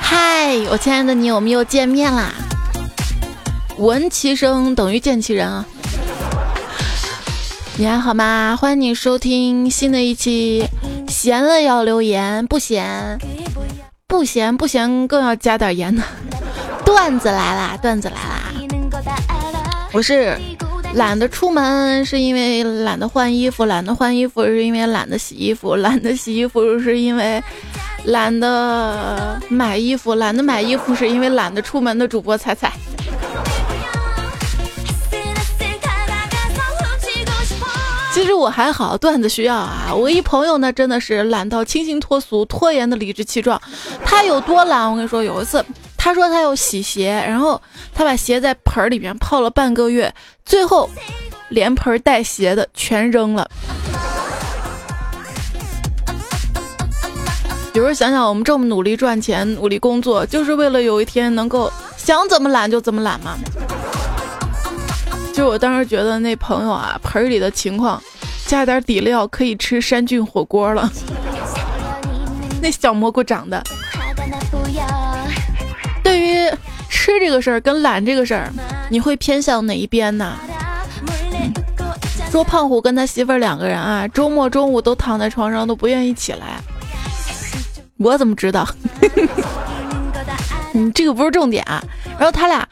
嗨，我亲爱的你，我们又见面啦！闻其声等于见其人啊！你还好吗？欢迎你收听新的一期，闲了要留言，不闲不闲不闲更要加点盐呢。段子来啦，段子来啦！我是懒得出门，是因为懒得换衣服；懒得换衣服，是因为懒得洗衣服；懒得洗衣服，是因为。懒得买衣服，懒得买衣服，是因为懒得出门的主播彩彩。其实我还好，段子需要啊。我一朋友呢，真的是懒到清新脱俗，拖延的理直气壮。他有多懒？我跟你说，有一次他说他要洗鞋，然后他把鞋在盆里面泡了半个月，最后连盆带鞋的全扔了。有时候想想，我们这么努力赚钱、努力工作，就是为了有一天能够想怎么懒就怎么懒吗？就我当时觉得那朋友啊，盆里的情况，加点底料可以吃山菌火锅了。那小蘑菇长的。吃这个事儿跟懒这个事儿，你会偏向哪一边呢？说胖虎跟他媳妇儿两个人啊，周末中午都躺在床上都不愿意起来。我怎么知道？你 这个不是重点啊。然后他俩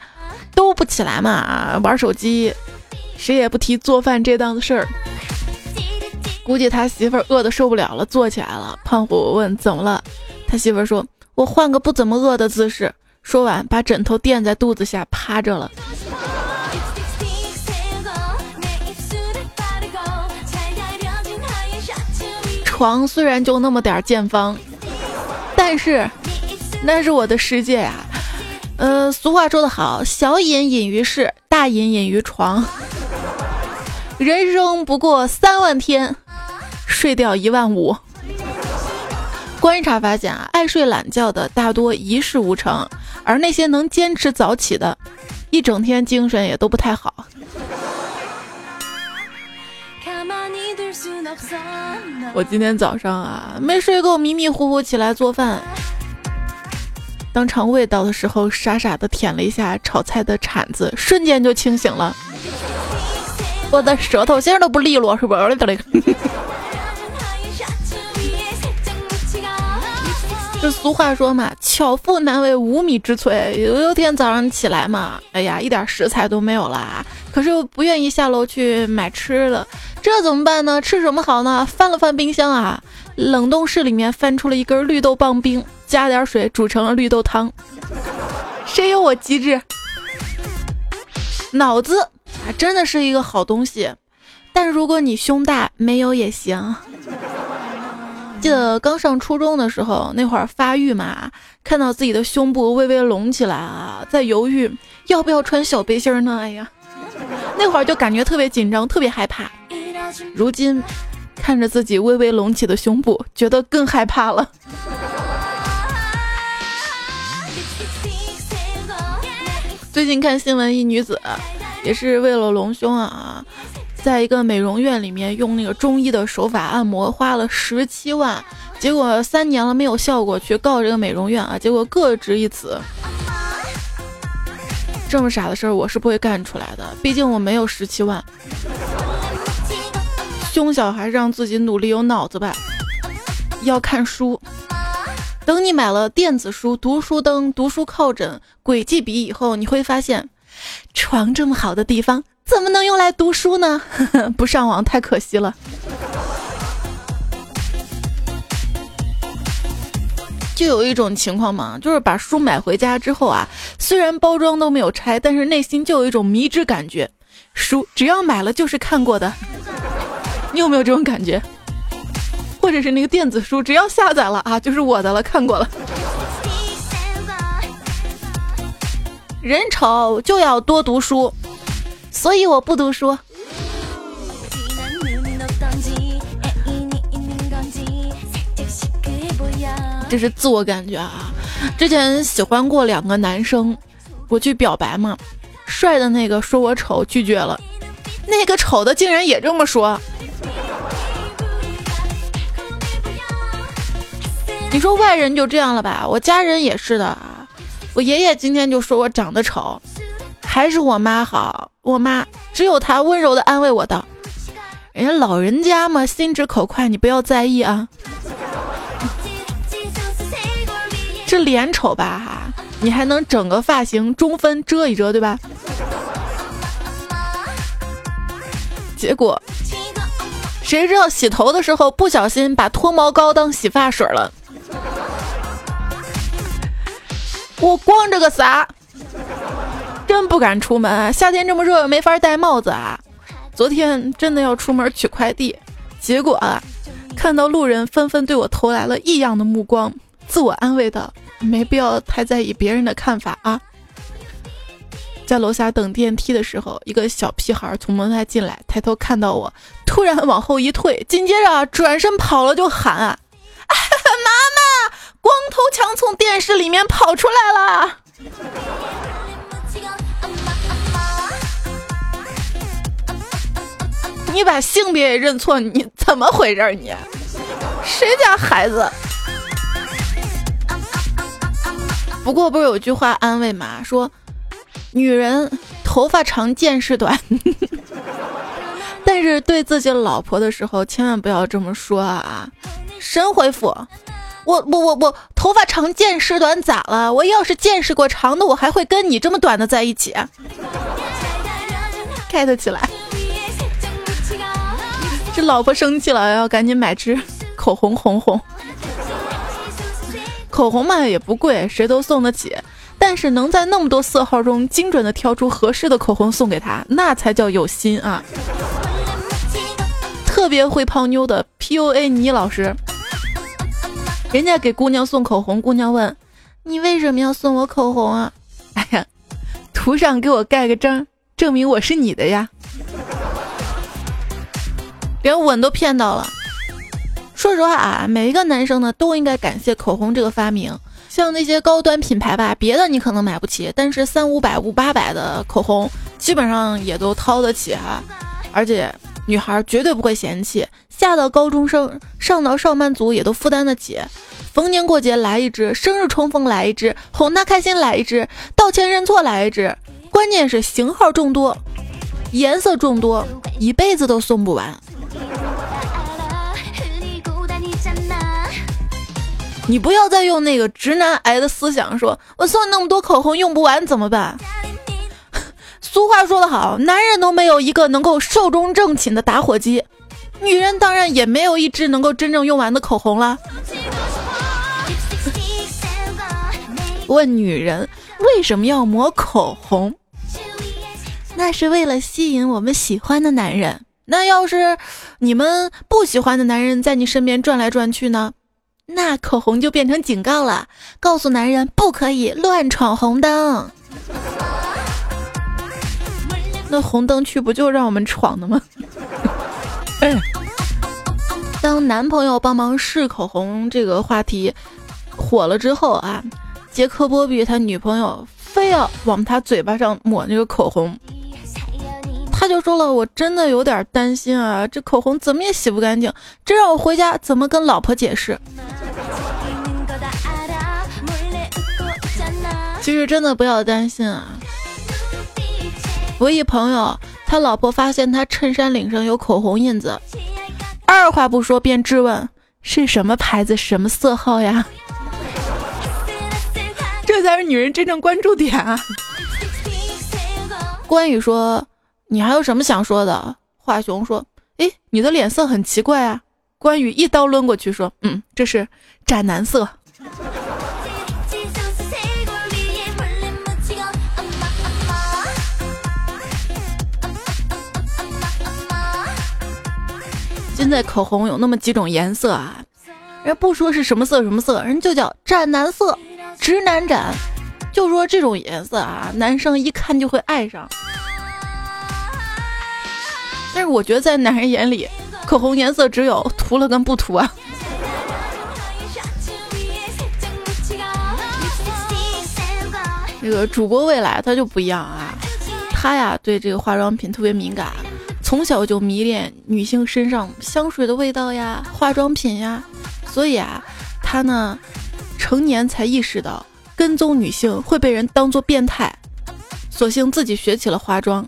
都不起来嘛，玩手机，谁也不提做饭这档子事儿。估计他媳妇儿饿的受不了了，坐起来了。胖虎问怎么了？他媳妇儿说：“我换个不怎么饿的姿势。”说完，把枕头垫在肚子下趴着了。床虽然就那么点儿见方。但是，那是我的世界呀。呃，俗话说得好，小隐隐于市，大隐隐于床。人生不过三万天，睡掉一万五。观察发现啊，爱睡懒觉的大多一事无成，而那些能坚持早起的，一整天精神也都不太好。我今天早上啊没睡够，迷迷糊糊起来做饭，当尝味道的时候，傻傻的舔了一下炒菜的铲子，瞬间就清醒了。我的舌头现在都不利落，是不是？这俗话说嘛，巧妇难为无米之炊。有一天早上起来嘛，哎呀，一点食材都没有了，可是又不愿意下楼去买吃的，这怎么办呢？吃什么好呢？翻了翻冰箱啊，冷冻室里面翻出了一根绿豆棒冰，加点水煮成了绿豆汤。谁有我机智？脑子啊，真的是一个好东西，但如果你胸大，没有也行。记得刚上初中的时候，那会儿发育嘛，看到自己的胸部微微隆起来啊，在犹豫要不要穿小背心呢。哎呀，那会儿就感觉特别紧张，特别害怕。如今看着自己微微隆起的胸部，觉得更害怕了。最近看新闻，一女子也是为了隆胸啊。在一个美容院里面用那个中医的手法按摩，花了十七万，结果三年了没有效果，去告这个美容院啊，结果各执一词。这么傻的事儿我是不会干出来的，毕竟我没有十七万。胸小还是让自己努力有脑子吧。要看书，等你买了电子书、读书灯、读书靠枕、轨迹笔以后，你会发现，床这么好的地方。怎么能用来读书呢？不上网太可惜了。就有一种情况嘛，就是把书买回家之后啊，虽然包装都没有拆，但是内心就有一种迷之感觉。书只要买了就是看过的，你有没有这种感觉？或者是那个电子书，只要下载了啊，就是我的了，看过了。人丑就要多读书。所以我不读书，这是自我感觉啊。之前喜欢过两个男生，我去表白嘛，帅的那个说我丑，拒绝了；那个丑的竟然也这么说。你说外人就这样了吧？我家人也是的啊。我爷爷今天就说我长得丑，还是我妈好。我妈只有她温柔的安慰我道：“人家老人家嘛，心直口快，你不要在意啊。”这脸丑吧哈，你还能整个发型中分遮一遮，对吧？结果谁知道洗头的时候不小心把脱毛膏当洗发水了。我光着个啥？真不敢出门。夏天这么热，没法戴帽子啊。昨天真的要出门取快递，结果啊，看到路人纷纷对我投来了异样的目光，自我安慰道：“没必要太在意别人的看法啊。”在楼下等电梯的时候，一个小屁孩从门外进来，抬头看到我，突然往后一退，紧接着转身跑了，就喊：“啊，妈妈！”光头强从电视里面跑出来了。你把性别也认错，你怎么回事？你谁家孩子？不过不是有句话安慰吗？说女人头发长见识短，但是对自己老婆的时候千万不要这么说啊！神回复。我我我我头发长见识短咋了？我要是见识过长的，我还会跟你这么短的在一起？get 起来！这老婆生气了，要赶紧买支 口红红红。口红嘛也不贵，谁都送得起。但是能在那么多色号中精准的挑出合适的口红送给她，那才叫有心啊！特别会泡妞的 PUA 倪老师。人家给姑娘送口红，姑娘问：“你为什么要送我口红啊？”哎呀，图上给我盖个章，证明我是你的呀。连吻都骗到了。说实话啊，每一个男生呢都应该感谢口红这个发明。像那些高端品牌吧，别的你可能买不起，但是三五百、五八百的口红，基本上也都掏得起哈。而且女孩绝对不会嫌弃。下到高中生，上到上班族也都负担得起。逢年过节来一支，生日冲锋来一支，哄他开心来一支，道歉认错来一支。关键是型号众多，颜色众多，一辈子都送不完。你不要再用那个直男癌的思想，说我送你那么多口红用不完怎么办？俗话说得好，男人都没有一个能够寿终正寝的打火机。女人当然也没有一支能够真正用完的口红了。问女人为什么要抹口红？那是为了吸引我们喜欢的男人。那要是你们不喜欢的男人在你身边转来转去呢？那口红就变成警告了，告诉男人不可以乱闯红灯。那红灯区不就让我们闯的吗？当男朋友帮忙试口红这个话题火了之后啊，杰克波比他女朋友非要往他嘴巴上抹那个口红，他就说了：“我真的有点担心啊，这口红怎么也洗不干净，这让我回家怎么跟老婆解释？”其实真的不要担心啊，我一朋友。他老婆发现他衬衫领上有口红印子，二话不说便质问是什么牌子、什么色号呀？这才是女人真正关注点啊！关羽说：“你还有什么想说的？”华雄说：“哎，你的脸色很奇怪啊。”关羽一刀抡过去说：“嗯，这是斩男色。”现在口红有那么几种颜色啊，人不说是什么色什么色，人就叫斩男色、直男斩，就说这种颜色啊，男生一看就会爱上。但是我觉得在男人眼里，口红颜色只有涂了跟不涂啊。这个主播未来他就不一样啊，他呀对这个化妆品特别敏感。从小就迷恋女性身上香水的味道呀、化妆品呀，所以啊，他呢，成年才意识到跟踪女性会被人当做变态，索性自己学起了化妆。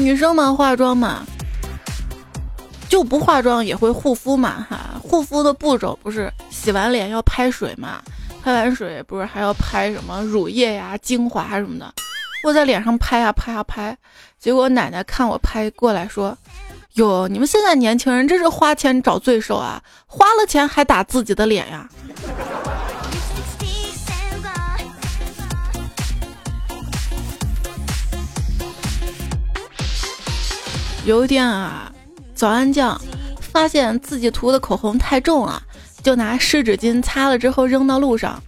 女生嘛，化妆嘛，就不化妆也会护肤嘛，哈，护肤的步骤不是洗完脸要拍水嘛，拍完水不是还要拍什么乳液呀、精华什么的，我在脸上拍呀拍呀拍，结果奶奶看我拍过来说：“哟，你们现在年轻人真是花钱找罪受啊，花了钱还打自己的脸呀。”有一天啊，早安酱发现自己涂的口红太重了，就拿湿纸巾擦了之后扔到路上，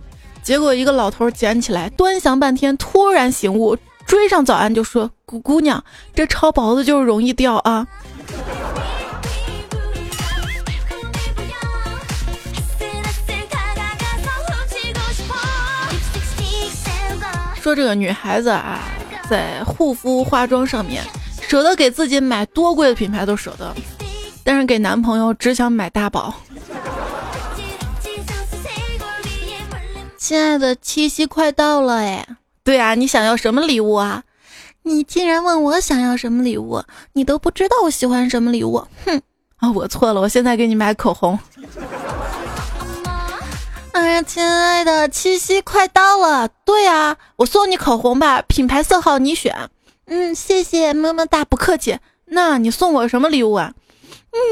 结果一个老头捡起来端详半天，突然醒悟，追上早安就说：“姑姑娘，这超薄的就是容易掉啊。”说这个女孩子啊，在护肤化妆上面。舍得给自己买多贵的品牌都舍得，但是给男朋友只想买大宝。亲爱的，七夕快到了哎，对啊，你想要什么礼物啊？你竟然问我想要什么礼物，你都不知道我喜欢什么礼物？哼啊，我错了，我现在给你买口红。哎呀，亲爱的，七夕快到了，对啊，我送你口红吧，品牌色号你选。嗯，谢谢，么么哒，不客气。那你送我什么礼物啊？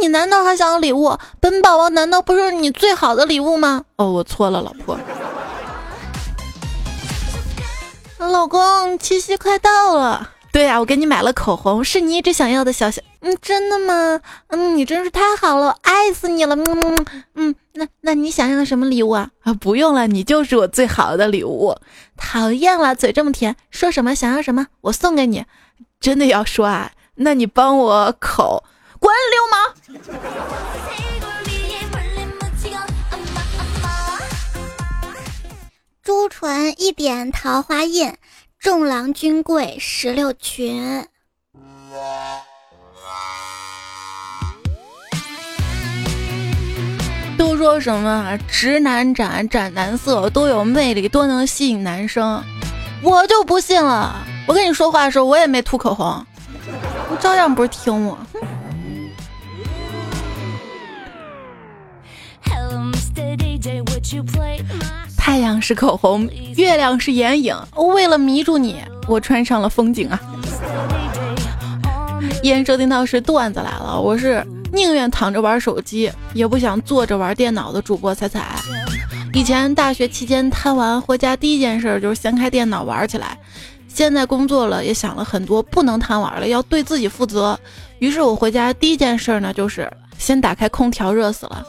你难道还想要礼物？本宝宝难道不是你最好的礼物吗？哦，我错了，老婆。老公，七夕快到了。对呀，我给你买了口红，是你一直想要的小小。嗯，真的吗？嗯，你真是太好了，爱死你了。嗯嗯，那那你想要什么礼物啊？啊，不用了，你就是我最好的礼物。讨厌了，嘴这么甜，说什么想要什么，我送给你。真的要说啊？那你帮我口，滚流氓！朱唇一点桃花印。众郎君贵石榴裙。说什么直男斩斩男色多有魅力，多能吸引男生，我就不信了。我跟你说话的时候，我也没涂口红，你照样不是听我。太阳是口红，月亮是眼影。为了迷住你，我穿上了风景啊！烟收听到是段子来了，我是宁愿躺着玩手机，也不想坐着玩电脑的主播彩彩。以前大学期间贪玩回家第一件事就是先开电脑玩起来，现在工作了也想了很多，不能贪玩了，要对自己负责。于是我回家第一件事呢，就是先打开空调，热死了。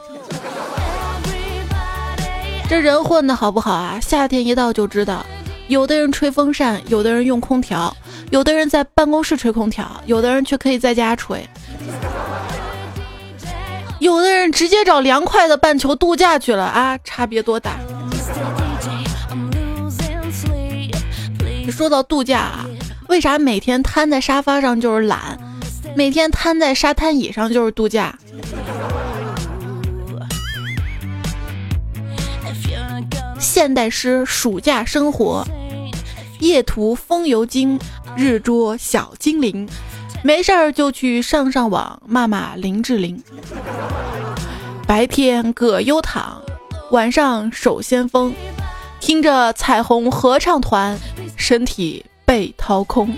这人混的好不好啊？夏天一到就知道，有的人吹风扇，有的人用空调，有的人在办公室吹空调，有的人却可以在家吹，有的人直接找凉快的半球度假去了啊！差别多大？说到度假啊，为啥每天瘫在沙发上就是懒，每天瘫在沙滩椅上就是度假？现代诗暑假生活，夜涂风油精，日捉小精灵，没事儿就去上上网骂骂林志玲。白天葛优躺，晚上守先锋，听着彩虹合唱团，身体被掏空。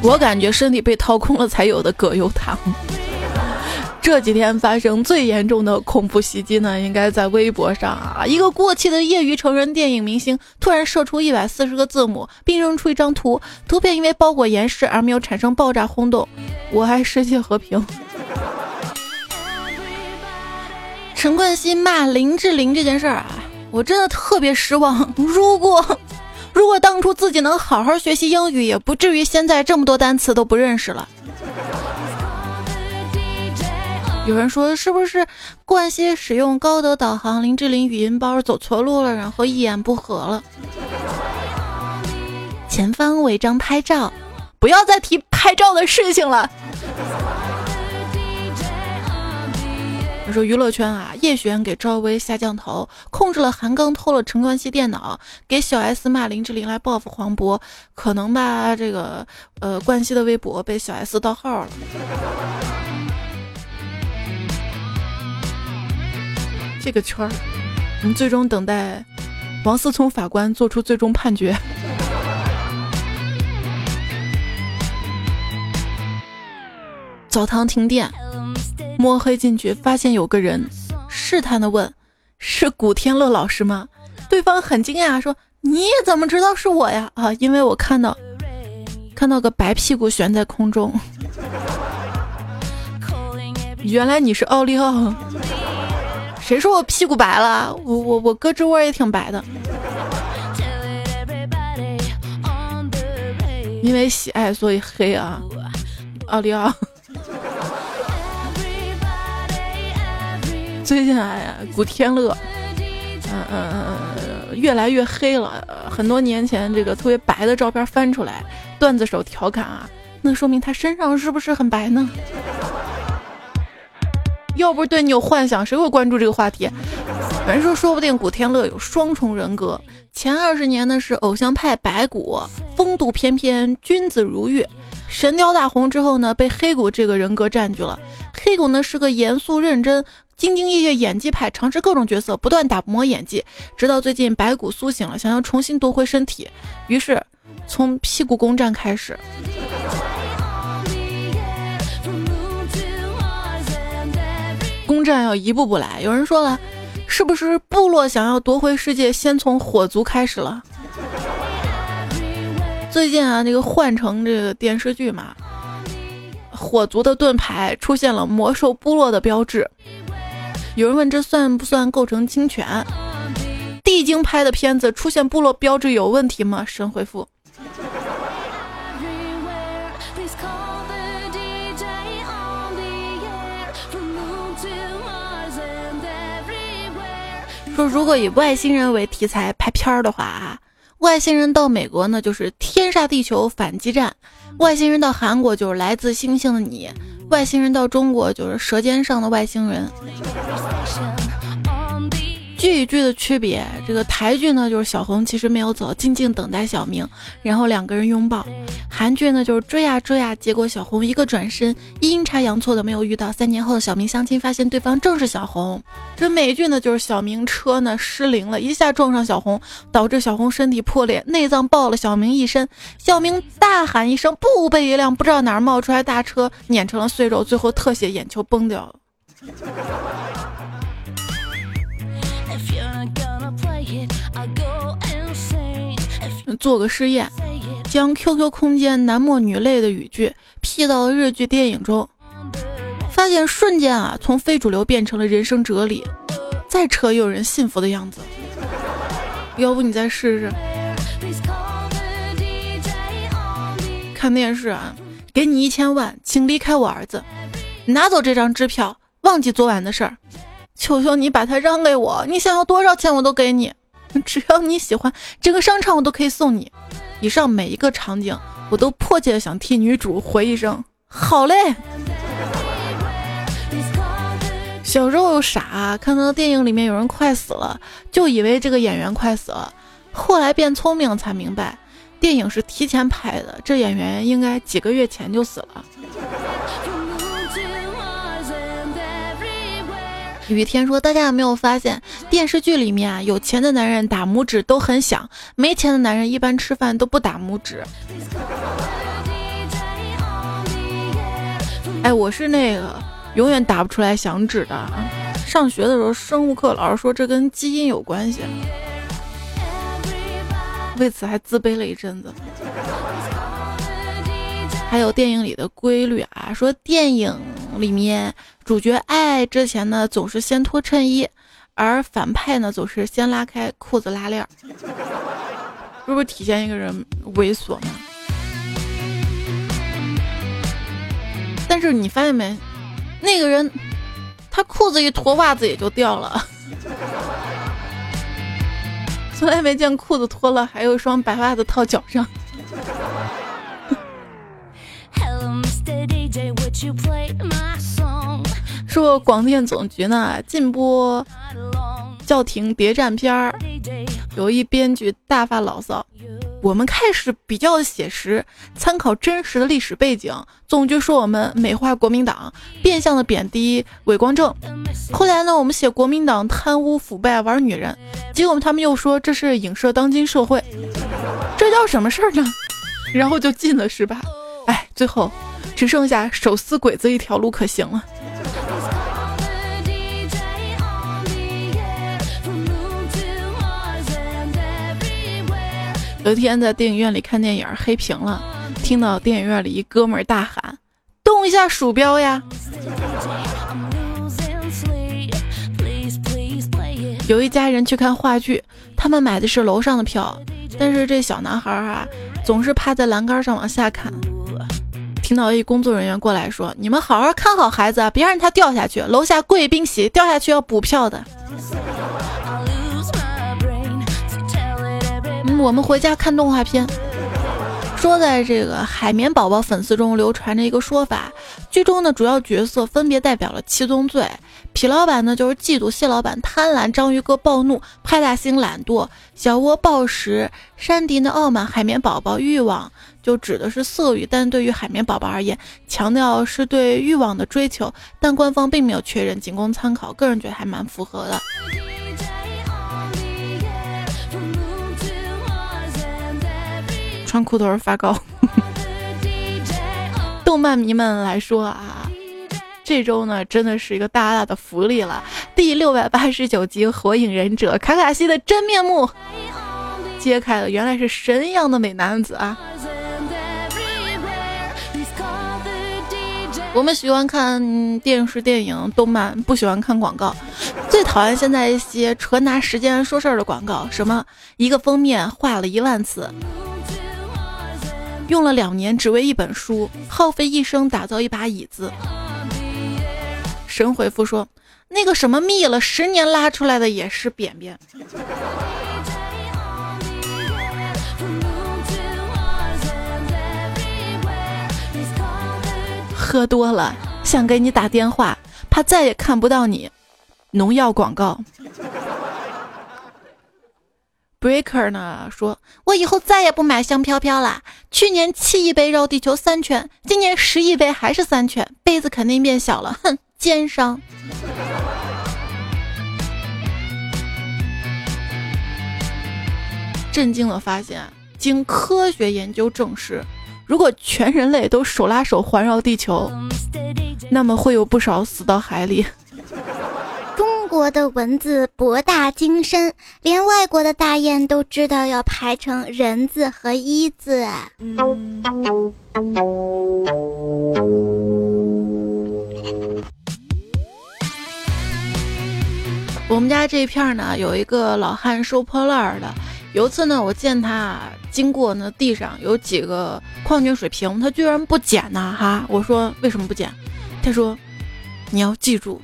我感觉身体被掏空了才有的葛优躺。这几天发生最严重的恐怖袭击呢，应该在微博上啊！一个过气的业余成人电影明星突然射出一百四十个字母，并扔出一张图，图片因为包裹严实而没有产生爆炸轰动。我爱世界和平。陈冠希骂林志玲这件事儿啊，我真的特别失望。如果如果当初自己能好好学习英语，也不至于现在这么多单词都不认识了。有人说是不是冠希使用高德导航，林志玲语音包走错路了，然后一言不合了？前方违章拍照，不要再提拍照的事情了。他说娱乐圈啊，叶璇给赵薇下降头，控制了韩庚，偷了陈冠希电脑，给小 S 骂林志玲来报复黄渤，可能吧？这个呃，冠希的微博被小 S 盗号了。这个圈儿，我们最终等待王思聪法官做出最终判决。澡堂停电。摸黑进去，发现有个人，试探的问：“是古天乐老师吗？”对方很惊讶，说：“你怎么知道是我呀？”啊，因为我看到看到个白屁股悬在空中。原来你是奥利奥。谁说我屁股白了？我我我胳肢窝也挺白的。因为喜爱所以黑啊，奥利奥。最近哎呀，古天乐，嗯嗯嗯，越来越黑了。很多年前这个特别白的照片翻出来，段子手调侃啊，那说明他身上是不是很白呢？要不是对你有幻想，谁会关注这个话题？有人说，说不定古天乐有双重人格，前二十年呢是偶像派白骨，风度翩翩，君子如玉；神雕大红之后呢，被黑骨这个人格占据了。黑骨呢是个严肃认真。兢兢业业演技派，尝试各种角色，不断打磨演技，直到最近白骨苏醒了，想要重新夺回身体，于是从屁股攻占开始。这样要一步步来。有人说了，是不是部落想要夺回世界，先从火族开始了？最近啊，那个换成这个电视剧嘛，火族的盾牌出现了魔兽部落的标志。有人问这算不算构成侵权？地精拍的片子出现部落标志有问题吗？神回复：说如果以外星人为题材拍片儿的话啊，外星人到美国呢就是天煞地球反击战，外星人到韩国就是来自星星的你。外星人到中国就是《舌尖上的外星人》。剧与剧的区别，这个台剧呢就是小红其实没有走，静静等待小明，然后两个人拥抱；韩剧呢就是追呀追呀，结果小红一个转身，阴差阳错的没有遇到。三年后的小明相亲，发现对方正是小红。这美剧呢就是小明车呢失灵了，一下撞上小红，导致小红身体破裂，内脏爆了小明一身。小明大喊一声，不被一辆不知道哪儿冒出来大车碾成了碎肉，最后特写眼球崩掉了。做个试验，将 QQ 空间男默女泪的语句 P 到日剧电影中，发现瞬间啊，从非主流变成了人生哲理，再扯也有人信服的样子。要不你再试试？看电视啊，给你一千万，请离开我儿子，拿走这张支票，忘记昨晚的事儿，求求你把它让给我，你想要多少钱我都给你。只要你喜欢，整个商场我都可以送你。以上每一个场景，我都迫切的想替女主回一声好嘞。小时候傻，看到电影里面有人快死了，就以为这个演员快死了。后来变聪明才明白，电影是提前拍的，这演员应该几个月前就死了。雨天说：“大家有没有发现，电视剧里面啊，有钱的男人打拇指都很响，没钱的男人一般吃饭都不打拇指。”哎，我是那个永远打不出来响指的。上学的时候，生物课老师说这跟基因有关系，为此还自卑了一阵子。还有电影里的规律啊，说电影里面主角爱之前呢，总是先脱衬衣，而反派呢，总是先拉开裤子拉链儿，是不是体现一个人猥琐吗？但是你发现没，那个人他裤子一脱，袜子也就掉了。从来没见裤子脱了还有一双白袜子套脚上。说广电总局呢禁播叫停谍战片儿，有一编剧大发牢骚。我们开始比较写实，参考真实的历史背景。总局说我们美化国民党，变相的贬低伪光正。后来呢，我们写国民党贪污腐败玩女人，结果他们又说这是影射当今社会，这叫什么事儿呢？然后就禁了是吧？哎，最后只剩下手撕鬼子一条路可行了。有一天在电影院里看电影，黑屏了，听到电影院里一哥们儿大喊：“动一下鼠标呀！”有一家人去看话剧，他们买的是楼上的票，但是这小男孩啊，总是趴在栏杆上往下看。听到一工作人员过来说：“你们好好看好孩子，啊别让他掉下去，楼下贵宾席，掉下去要补票的。”我们回家看动画片，说在这个海绵宝宝粉丝中流传着一个说法，剧中的主要角色分别代表了七宗罪：痞老板呢就是嫉妒，蟹老板贪婪，章鱼哥暴怒，派大星懒惰，小窝暴食，山迪呢傲慢，海绵宝宝欲望就指的是色欲，但对于海绵宝宝而言，强调是对欲望的追求，但官方并没有确认，仅供参考，个人觉得还蛮符合的。穿裤头发高，动漫迷们来说啊，这周呢真的是一个大大的福利了。第六百八十九集《火影忍者》卡卡西的真面目揭开了，原来是神一样的美男子啊！我们喜欢看电视、电影、动漫，不喜欢看广告。最讨厌现在一些纯拿时间说事儿的广告，什么一个封面画了一万次。用了两年只为一本书，耗费一生打造一把椅子。神回复说：“那个什么密了，十年拉出来的也是便便。”喝多了想给你打电话，怕再也看不到你。农药广告。Breaker 呢说：“我以后再也不买香飘飘了。去年七亿杯绕地球三圈，今年十亿杯还是三圈，杯子肯定变小了。哼，奸商！”震惊的发现，经科学研究证实，如果全人类都手拉手环绕地球，那么会有不少死到海里。国的文字博大精深，连外国的大雁都知道要排成人字和一字。我们家这一片呢，有一个老汉收破烂的。有一次呢，我见他经过那地上有几个矿泉水瓶，他居然不捡呢！哈，我说为什么不捡？他说你要记住。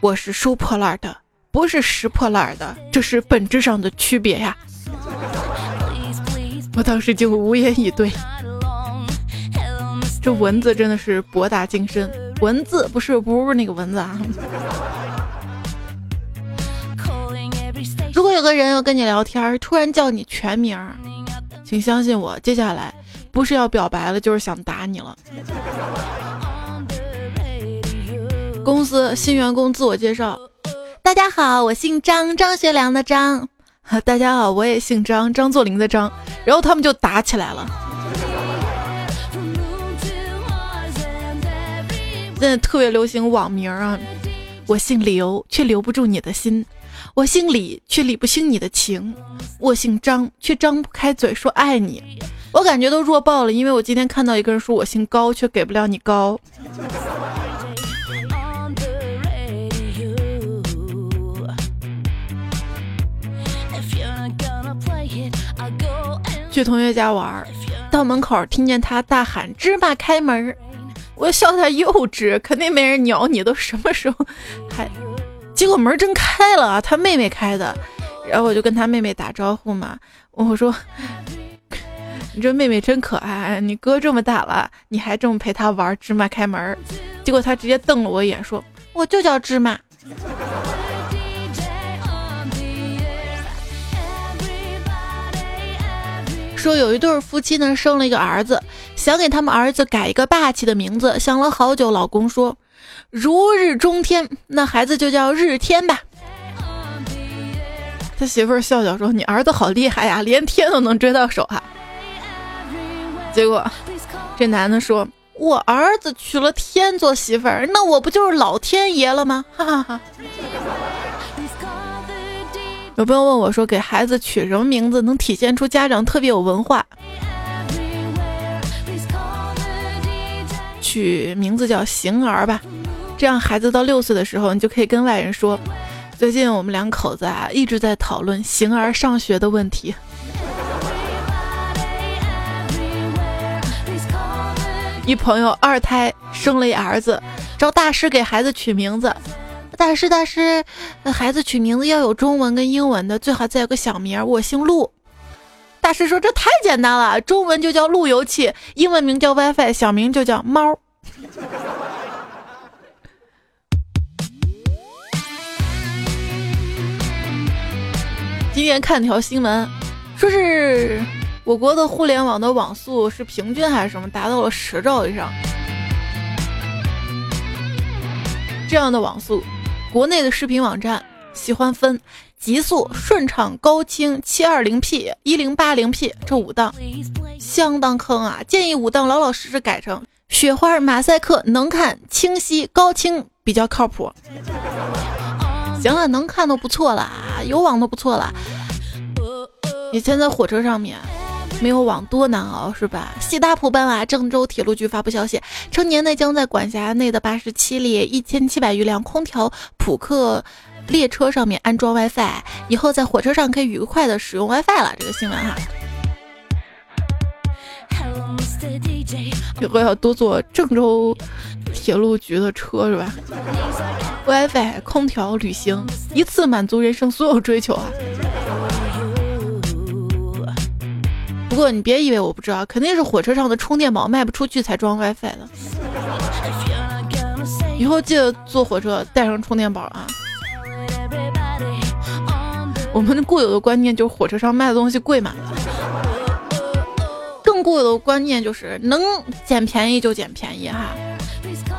我是收破烂的，不是拾破烂的，这是本质上的区别呀！我当时就无言以对。这文字真的是博大精深，文字不是不是那个文字啊！如果有个人要跟你聊天，突然叫你全名，请相信我，接下来不是要表白了，就是想打你了。公司新员工自我介绍：大家好，我姓张，张学良的张。大家好，我也姓张，张作霖的张。然后他们就打起来了。现在特别流行网名啊，我姓刘，却留不住你的心；我姓李，却理不清你的情；我姓张，却张不开嘴说爱你。我感觉都弱爆了，因为我今天看到一个人说我姓高，却给不了你高。去同学家玩，到门口听见他大喊“芝麻开门”，我笑他幼稚，肯定没人鸟你，都什么时候还？结果门真开了，他妹妹开的，然后我就跟他妹妹打招呼嘛，我说：“你这妹妹真可爱，你哥这么大了，你还这么陪他玩芝麻开门。”结果他直接瞪了我一眼，说：“我就叫芝麻。”说有一对夫妻呢，生了一个儿子，想给他们儿子改一个霸气的名字，想了好久。老公说：“如日中天，那孩子就叫日天吧。”他媳妇儿笑笑说：“你儿子好厉害呀，连天都能追到手哈。”结果这男的说：“我儿子娶了天做媳妇儿，那我不就是老天爷了吗？”哈哈哈。有朋友问我说：“给孩子取什么名字能体现出家长特别有文化？”取名字叫形儿吧，这样孩子到六岁的时候，你就可以跟外人说：“最近我们两口子啊一直在讨论形儿上学的问题。”一朋友二胎生了一儿子，找大师给孩子取名字。大师，大师，孩子取名字要有中文跟英文的，最好再有个小名。我姓陆。大师说这太简单了，中文就叫路由器，英文名叫 WiFi，小名就叫猫。今天看条新闻，说是我国的互联网的网速是平均还是什么，达到了十兆以上。这样的网速。国内的视频网站喜欢分极速、顺畅、高清、七二零 P、一零八零 P 这五档，相当坑啊！建议五档老老实实改成雪花、马赛克、能看、清晰、高清比较靠谱。行了，能看都不错了，有网都不错了。以前在火车上面。没有网多难熬是吧？西大普班瓦！郑州铁路局发布消息，称年内将在管辖内的八十七列一千七百余辆空调普客列车上面安装 WiFi，以后在火车上可以愉快的使用 WiFi 了。这个新闻哈，以后要多坐郑州铁路局的车是吧？WiFi、空调、旅行，一次满足人生所有追求啊！不过你别以为我不知道，肯定是火车上的充电宝卖不出去才装 WiFi 的。以后记得坐火车带上充电宝啊！我们固有的观念就是火车上卖的东西贵嘛，更固有的观念就是能捡便宜就捡便宜哈，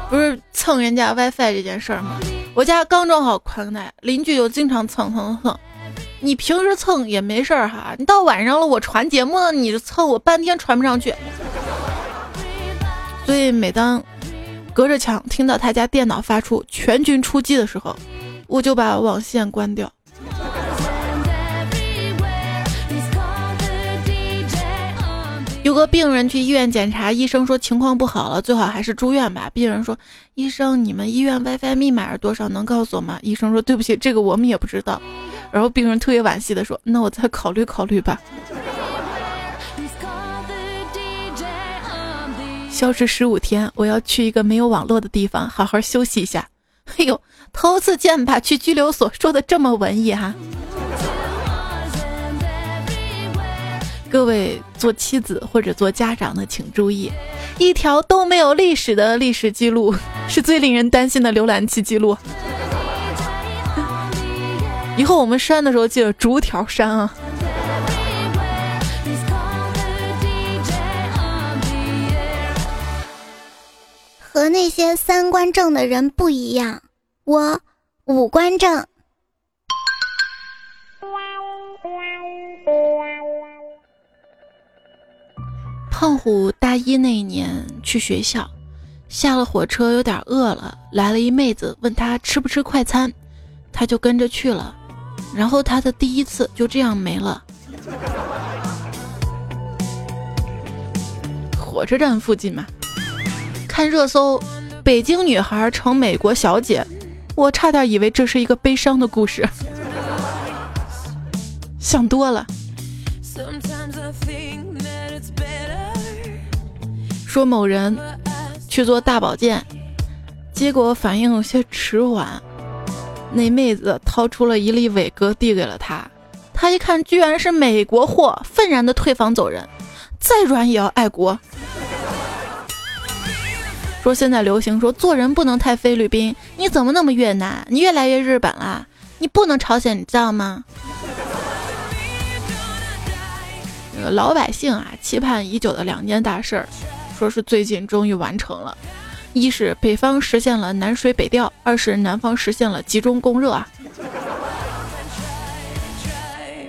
不是蹭人家 WiFi 这件事儿吗？我家刚装好宽带，邻居就经常蹭蹭蹭。你平时蹭也没事儿哈，你到晚上了我传节目，你蹭我半天传不上去。所以每当隔着墙听到他家电脑发出全军出击的时候，我就把网线关掉。有个病人去医院检查，医生说情况不好了，最好还是住院吧。病人说：“医生，你们医院 WiFi 密码是多少？能告诉我吗？”医生说：“对不起，这个我们也不知道。”然后病人特别惋惜的说：“那我再考虑考虑吧。”消失十五天，我要去一个没有网络的地方，好好休息一下。哎呦，头次见吧去拘留所说的这么文艺哈！各位做妻子或者做家长的，请注意，一条都没有历史的历史记录，是最令人担心的浏览器记录。以后我们删的时候记得逐条删啊！和那些三观正的人不一样，我五官正。胖虎大一那一年去学校，下了火车有点饿了，来了一妹子问他吃不吃快餐，他就跟着去了。然后他的第一次就这样没了。火车站附近嘛，看热搜，北京女孩成美国小姐，我差点以为这是一个悲伤的故事。想多了。说某人去做大保健，结果反应有些迟缓。那妹子掏出了一粒伟哥递给了他，他一看居然是美国货，愤然的退房走人。再软也要爱国。说现在流行说做人不能太菲律宾，你怎么那么越南？你越来越日本了，你不能朝鲜，你知道吗？老百姓啊，期盼已久的两件大事儿，说是最近终于完成了。一是北方实现了南水北调，二是南方实现了集中供热啊！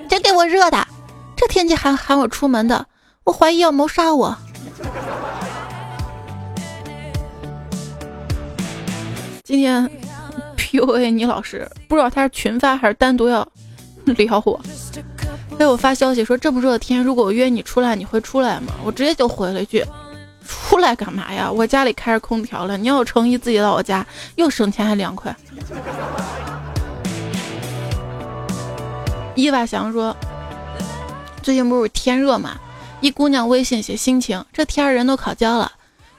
这给我热的，这天气还喊我出门的，我怀疑要谋杀我。今天 PUA 你老师，不知道他是群发还是单独要 撩我。给我发消息说这么热的天，如果我约你出来，你会出来吗？我直接就回了一句。出来干嘛呀？我家里开着空调了，你要有诚意，自己到我家又省钱还凉快。伊娃祥说：“最近不是天热嘛，一姑娘微信写心情，这天人都烤焦了。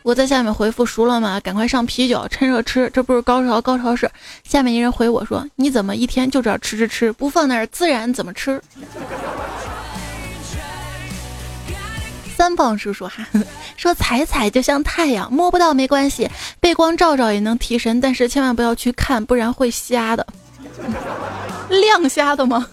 我在下面回复熟了吗？赶快上啤酒，趁热吃。这不是高潮，高潮是下面一人回我说：你怎么一天就知道吃吃吃，不放那儿自然怎么吃？”三胖叔叔哈 说：“彩彩就像太阳，摸不到没关系，背光照照也能提神，但是千万不要去看，不然会瞎的。亮瞎的吗？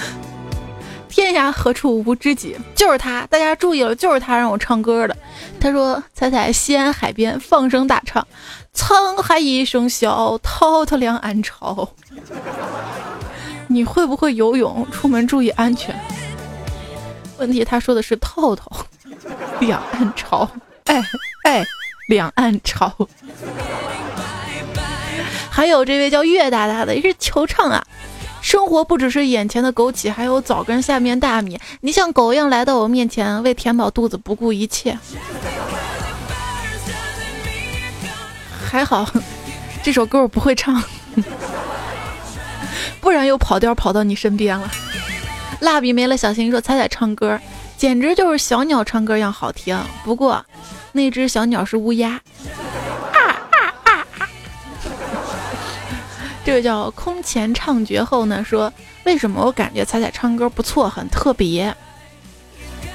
天涯何处无知己？就是他，大家注意了，就是他让我唱歌的。他说：彩彩，西安海边放声大唱，沧海一声笑，滔滔两岸潮。你会不会游泳？出门注意安全。”问题他说的是套套，两岸潮，哎哎，两岸潮。还有这位叫月大大的也是球唱啊，生活不只是眼前的枸杞，还有枣跟下面大米。你像狗一样来到我面前，为填饱肚子不顾一切。还好，这首歌我不会唱，不然又跑调跑到你身边了。蜡笔没了，小新说：“彩彩唱歌简直就是小鸟唱歌一样好听。不过，那只小鸟是乌鸦。”啊啊啊啊！这个叫空前唱绝后呢，说为什么我感觉彩彩唱歌不错，很特别。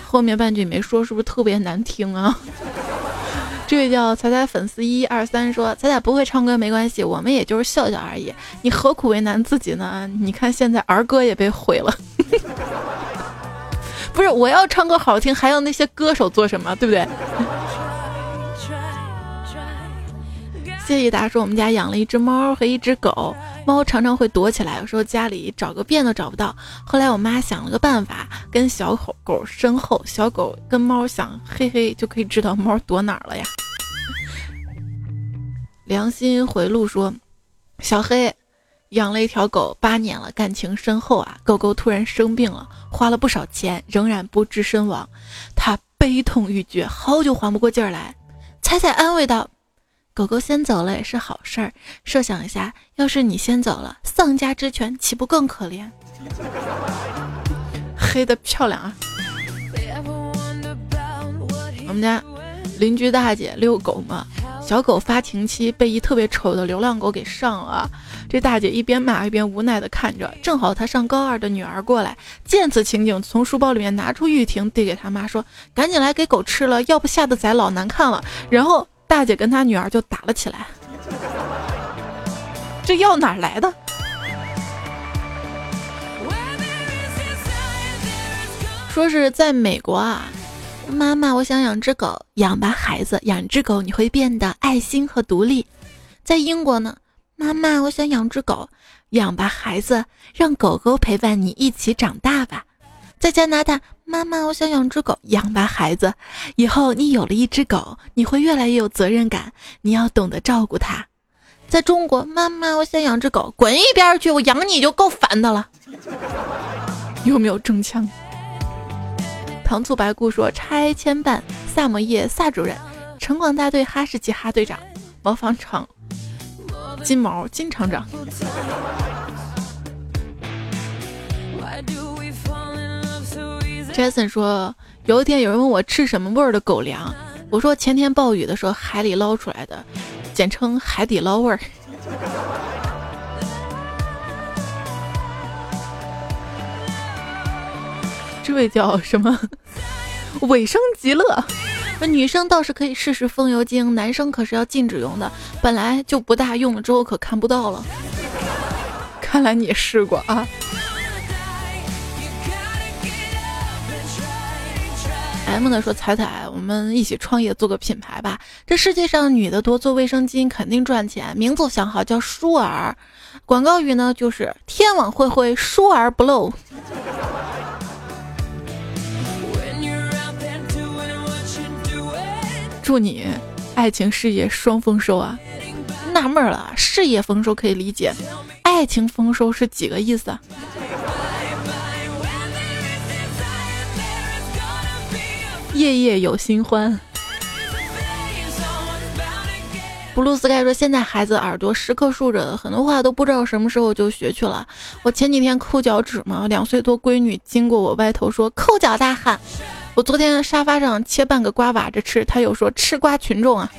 后面半句没说，是不是特别难听啊？这位叫彩彩粉丝一二三说：“彩彩不会唱歌没关系，我们也就是笑笑而已。你何苦为难自己呢？你看现在儿歌也被毁了。不是我要唱歌好听，还要那些歌手做什么？对不对？” 谢谢达说：“我们家养了一只猫和一只狗，猫常常会躲起来，有时候家里找个遍都找不到。后来我妈想了个办法，跟小狗狗身后，小狗跟猫想，嘿嘿，就可以知道猫躲哪儿了呀。”良心回路说：“小黑养了一条狗八年了，感情深厚啊。狗狗突然生病了，花了不少钱，仍然不治身亡，他悲痛欲绝，好久缓不过劲儿来。彩彩安慰道。”狗狗先走了也是好事儿。设想一下，要是你先走了，丧家之犬岂不更可怜？黑的漂亮啊！我们家邻居大姐遛狗嘛，小狗发情期被一特别丑的流浪狗给上了。这大姐一边骂一边无奈的看着。正好她上高二的女儿过来，见此情景，从书包里面拿出玉婷递给她妈说：“赶紧来给狗吃了，要不吓得崽老难看了。”然后。大姐跟她女儿就打了起来，这药哪来的？说是在美国啊，妈妈，我想养只狗，养吧孩子，养只狗你会变得爱心和独立。在英国呢，妈妈，我想养只狗，养吧孩子，让狗狗陪伴你一起长大吧。在加拿大，妈妈，我想养只狗，养吧，孩子。以后你有了一只狗，你会越来越有责任感，你要懂得照顾它。在中国，妈妈，我想养只狗，滚一边去！我养你就够烦的了。有没有中枪？糖醋白姑说：拆迁办，萨摩耶萨主任，城管大队哈士奇哈队长，模仿厂金毛金厂长。Jason 说：“有一天有人问我吃什么味儿的狗粮，我我说前天暴雨的时候海里捞出来的，简称海底捞味儿。这位叫什么？尾生极乐。女生倒是可以试试风油精，男生可是要禁止用的，本来就不大，用了之后可看不到了。看来你试过啊。M 呢说彩彩，我们一起创业做个品牌吧。这世界上女的多，做卫生巾肯定赚钱。名字想好叫舒儿，广告语呢就是天网恢恢，疏而不漏。祝你爱情事业双丰收啊！纳闷了，事业丰收可以理解，爱情丰收是几个意思啊？夜夜有新欢。布鲁斯盖说：“现在孩子耳朵时刻竖着的，很多话都不知道什么时候就学去了。我前几天抠脚趾嘛，两岁多闺女经过我歪头说抠脚大汉。”我昨天沙发上切半个瓜挖着吃，他又说吃瓜群众啊。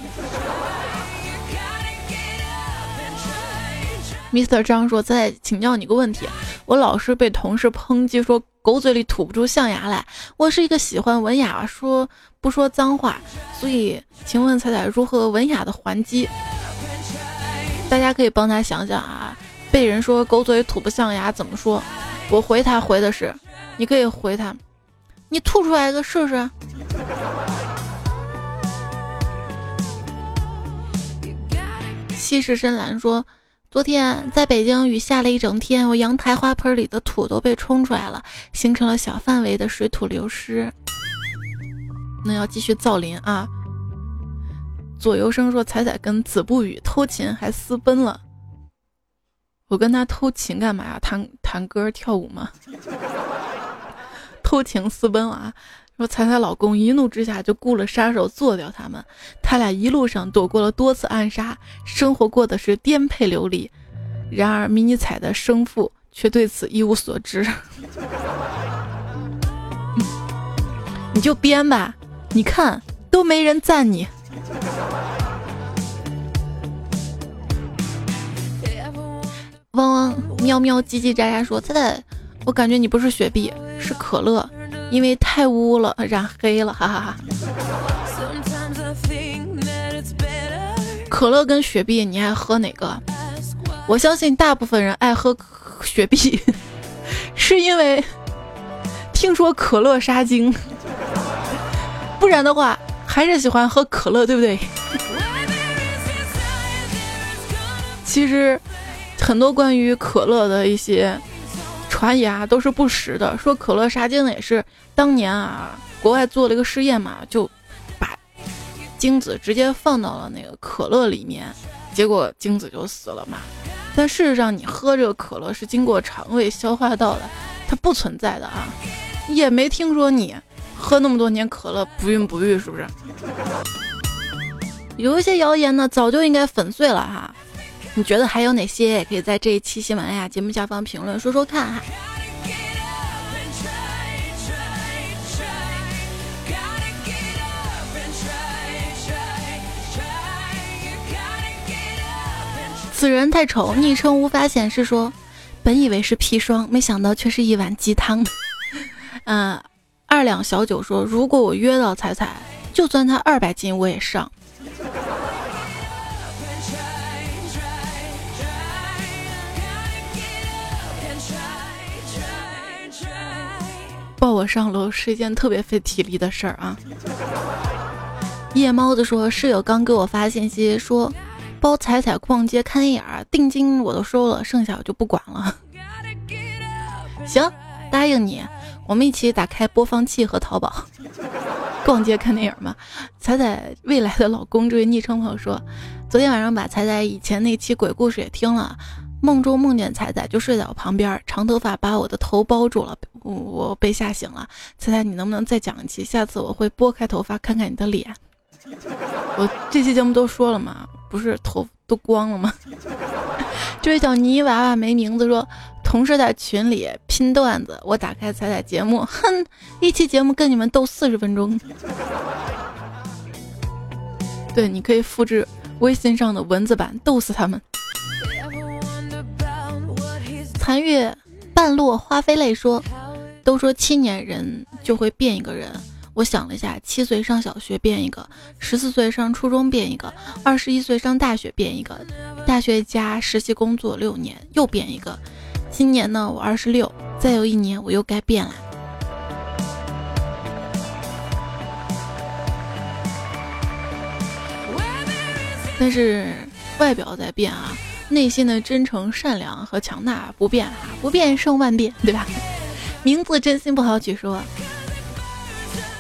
Mr 张说：“再请教你个问题，我老是被同事抨击说狗嘴里吐不出象牙来。我是一个喜欢文雅、说不说脏话，所以请问彩彩如何文雅的还击？大家可以帮他想想啊，被人说狗嘴吐不象牙怎么说？我回他回的是，你可以回他。”你吐出来一个试试。西式深蓝说：“昨天在北京雨下了一整天，我阳台花盆里的土都被冲出来了，形成了小范围的水土流失。那要继续造林啊！”左右生说：“彩彩跟子不语偷情还私奔了，我跟他偷情干嘛呀？弹弹歌跳舞吗？”偷情私奔了啊！说彩彩老公一怒之下就雇了杀手做掉他们，他俩一路上躲过了多次暗杀，生活过的是颠沛流离。然而迷你彩的生父却对此一无所知。你就编吧，你看都没人赞你。汪汪喵喵叽叽喳喳说彩彩，我感觉你不是雪碧。是可乐，因为太污了，染黑了，哈哈哈。可乐跟雪碧，你爱喝哪个？我相信大部分人爱喝雪碧，是因为听说可乐杀精，不然的话还是喜欢喝可乐，对不对？其实很多关于可乐的一些。传言啊都是不实的，说可乐杀精也是当年啊国外做了一个实验嘛，就把精子直接放到了那个可乐里面，结果精子就死了嘛。但事实上你喝这个可乐是经过肠胃消化道的，它不存在的啊，也没听说你喝那么多年可乐不孕不育，是不是？有一些谣言呢早就应该粉碎了哈。你觉得还有哪些？也可以在这一期喜马拉雅节目下方评论说说看哈。此人太丑，昵称无法显示。说，本以为是砒霜，没想到却是一碗鸡汤。嗯，二两小酒说，如果我约到彩彩，就算他二百斤我也上。抱我上楼是一件特别费体力的事儿啊！夜猫子说，室友刚给我发信息说，包彩彩逛街看电影，定金我都收了，剩下我就不管了。行，答应你，我们一起打开播放器和淘宝，逛街看电影嘛。彩彩未来的老公这位昵称朋友说，昨天晚上把彩彩以前那期鬼故事也听了。梦中梦见彩彩就睡在我旁边，长头发把我的头包住了，我被吓醒了。彩彩，你能不能再讲一期？下次我会拨开头发看看你的脸。我这期节目都说了嘛，不是头都光了吗？这位叫泥娃娃没名字说，同事在群里拼段子，我打开彩彩节目，哼，一期节目跟你们斗四十分钟。对，你可以复制微信上的文字版，逗死他们。残月半落花飞泪说，都说七年人就会变一个人。我想了一下，七岁上小学变一个，十四岁上初中变一个，二十一岁上大学变一个，大学加实习工作六年又变一个。今年呢，我二十六，再有一年我又该变了。但是外表在变啊，内心的真诚、善良和强大不变啊，不变胜万变，对吧？名字真心不好取，说。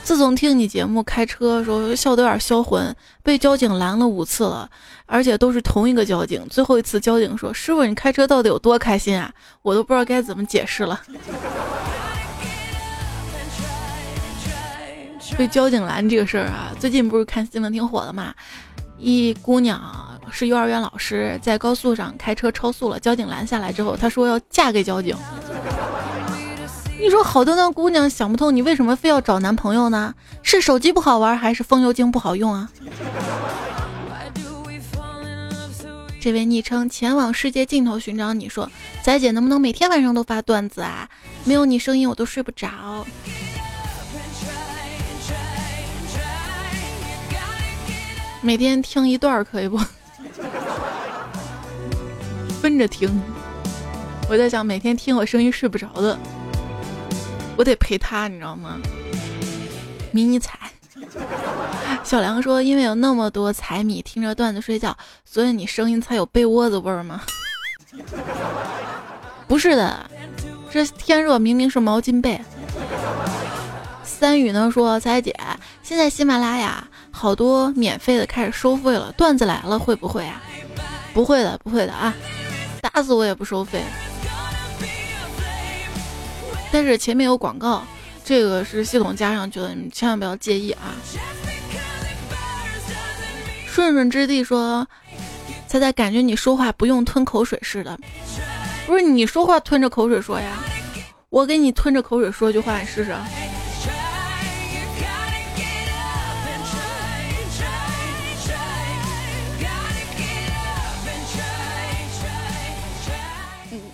自从听你节目开车时候笑得有点销魂，被交警拦了五次了，而且都是同一个交警。最后一次交警说：“师傅，你开车到底有多开心啊？”我都不知道该怎么解释了。被交警拦这个事儿啊，最近不是看新闻挺火的嘛？一姑娘是幼儿园老师，在高速上开车超速了，交警拦下来之后，她说要嫁给交警。你说好端端姑娘想不通，你为什么非要找男朋友呢？是手机不好玩，还是风油精不好用啊？这位昵称前往世界尽头寻找你说，仔姐能不能每天晚上都发段子啊？没有你声音我都睡不着。每天听一段可以不？分着听。我在想每天听我声音睡不着的。我得陪他，你知道吗？迷你彩，小梁说：“因为有那么多彩米听着段子睡觉，所以你声音才有被窝子味儿吗？” 不是的，这天热明明是毛巾被。三雨呢说：“彩姐，现在喜马拉雅好多免费的开始收费了，段子来了会不会啊？不会的，不会的啊，打死我也不收费。”但是前面有广告，这个是系统加上去的，你们千万不要介意啊。顺顺之地说：“猜猜，感觉你说话不用吞口水似的，不是你说话吞着口水说呀？我给你吞着口水说句话，你试试。”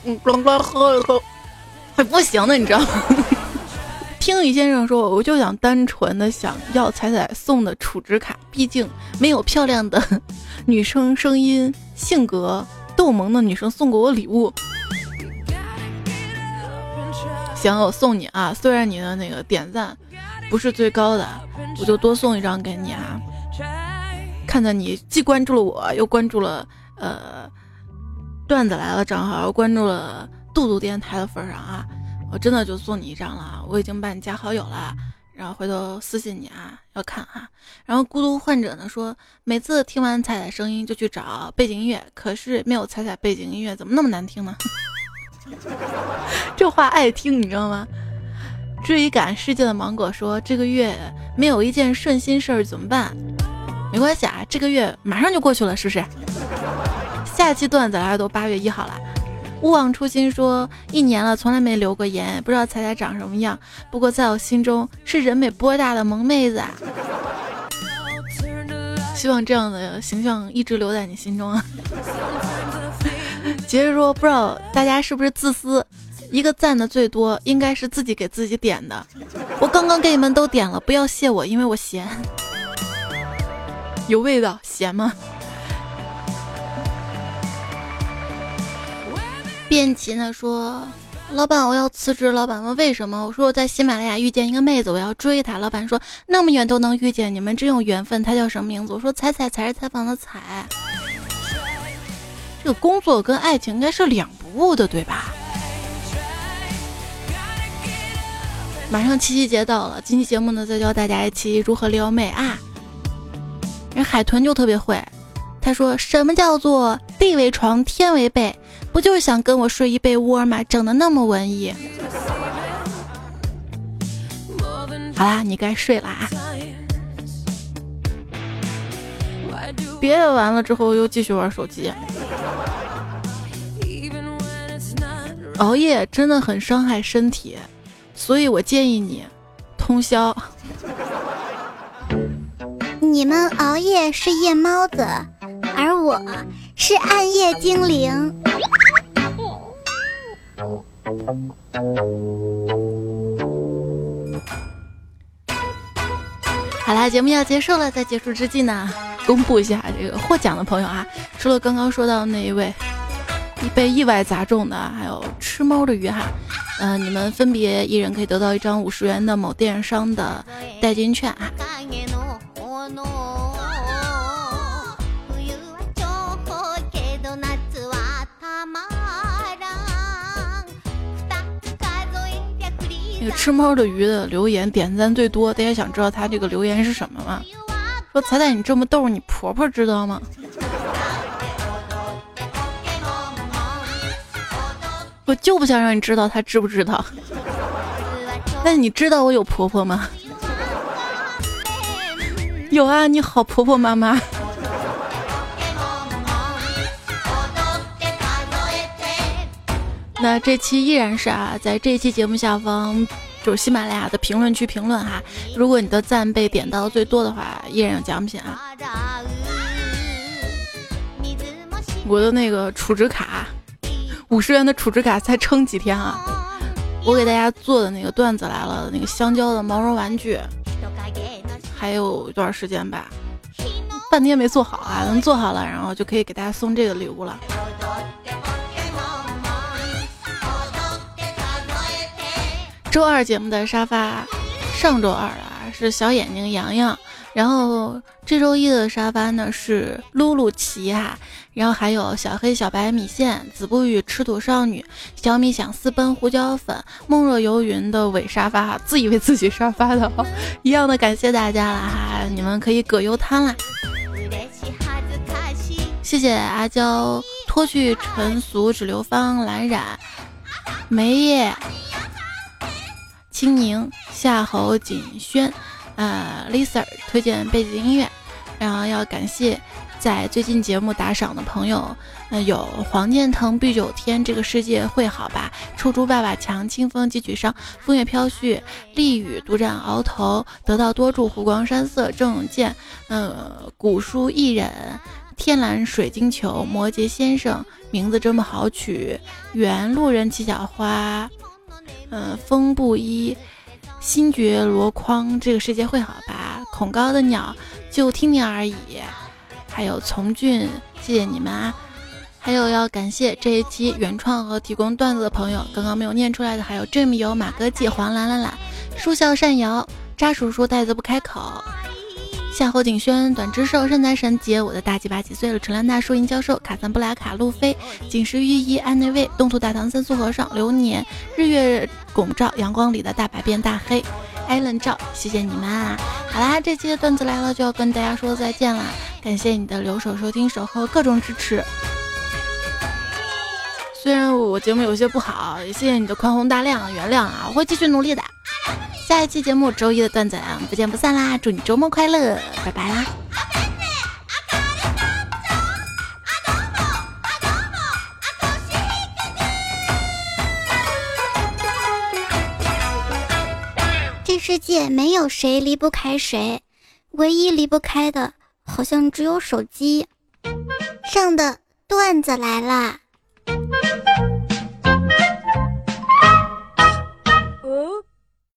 咣咣喝一口。还不行呢，你知道吗？听雨先生说，我就想单纯的想要彩彩送的储值卡，毕竟没有漂亮的女生声音、性格逗萌的女生送过我礼物。行，我送你啊，虽然你的那个点赞不是最高的，我就多送一张给你啊。看在你既关注了我，又关注了呃段子来了账号，关注了。杜杜电台的份上啊，我真的就送你一张了，我已经把你加好友了，然后回头私信你啊，要看啊。然后孤独患者呢说，每次听完彩彩声音就去找背景音乐，可是没有彩彩背景音乐，怎么那么难听呢？这话爱听，你知道吗？追赶世界的芒果说，这个月没有一件顺心事儿怎么办？没关系啊，这个月马上就过去了，是不是？下期段子来都八月一号了。勿忘初心说，一年了，从来没留过言，不知道彩彩长什么样。不过在我心中是人美波大的萌妹子啊！希望这样的形象一直留在你心中啊！接着说，不知道大家是不是自私，一个赞的最多应该是自己给自己点的。我刚刚给你们都点了，不要谢我，因为我咸。有味道，咸吗？卞奇呢说：“老板，我要辞职。”老板问：“为什么？”我说：“我在喜马拉雅遇见一个妹子，我要追她。”老板说：“那么远都能遇见，你们真有缘分。她叫什么名字？”我说：“彩彩，才是采访的彩。”这个工作跟爱情应该是两不误的，对吧？马上七夕节到了，今期节目呢，再教大家一期如何撩妹啊！人海豚就特别会，他说：“什么叫做地为床，天为被？”不就是想跟我睡一被窝吗？整的那么文艺。好啦，你该睡啦。别完了之后又继续玩手机。熬夜真的很伤害身体，所以我建议你通宵。你们熬夜是夜猫子，而我是暗夜精灵。好啦，节目要结束了，在结束之际呢，公布一下这个获奖的朋友啊，除了刚刚说到那一位被意外砸中的，还有吃猫的鱼哈，嗯，你们分别一人可以得到一张五十元的某电商的代金券啊。那个吃猫的鱼的留言点赞最多，大家想知道他这个留言是什么吗？说彩彩你这么逗，你婆婆知道吗？我就不想让你知道她知不知道。那你知道我有婆婆吗？有啊，你好婆婆妈妈。那这期依然是啊，在这期节目下方就是喜马拉雅的评论区评论哈，如果你的赞被点到最多的话，依然有奖品啊。我的那个储值卡，五十元的储值卡才撑几天啊！我给大家做的那个段子来了，那个香蕉的毛绒玩具，还有一段时间吧，半天没做好啊，能做好了，然后就可以给大家送这个礼物了。周二节目的沙发，上周二啊是小眼睛洋洋，然后这周一的沙发呢是露露奇哈，然后还有小黑、小白、米线、子不语、吃土少女、小米想私奔、胡椒粉、梦若游云的伪沙发哈，自以为自己沙发的，一样的感谢大家了哈，你们可以葛优瘫啦，谢谢阿娇脱去尘俗只留芳蓝染。梅叶。青柠、夏侯锦轩，呃，Lisa 推荐背景音乐，然后要感谢在最近节目打赏的朋友，呃，有黄建腾、碧九天，这个世界会好吧？臭猪爸爸强，清风汲取伤，风月飘絮，丽雨独占鳌头，得道多助，湖光山色，郑永健，呃，古书一忍，天蓝水晶球，摩羯先生，名字这么好取，原路人七小花。嗯，风不一，星爵箩筐，这个世界会好吧？恐高的鸟，就听听而已。还有从俊，谢谢你们啊！还有要感谢这一期原创和提供段子的朋友，刚刚没有念出来的还有 Jim 有马哥记黄兰兰兰，书笑善瑶，渣叔叔袋子不开口。夏侯景轩、短之兽、善财神杰，我的大鸡巴几岁了？陈兰大叔银教授、卡赞布拉卡、路飞、锦时御医、安内卫、东土大唐三苏和尚、流年、日月拱照、阳光里的大白变大黑、艾伦照，谢谢你们啊！好啦，这期的段子来了就要跟大家说再见啦，感谢你的留守、收听、守候、各种支持。虽然我节目有些不好，也谢谢你的宽宏大量，原谅啊，我会继续努力的。下一期节目周一的段子啊，不见不散啦！祝你周末快乐，拜拜啦！这世界没有谁离不开谁，唯一离不开的，好像只有手机。上的段子来啦！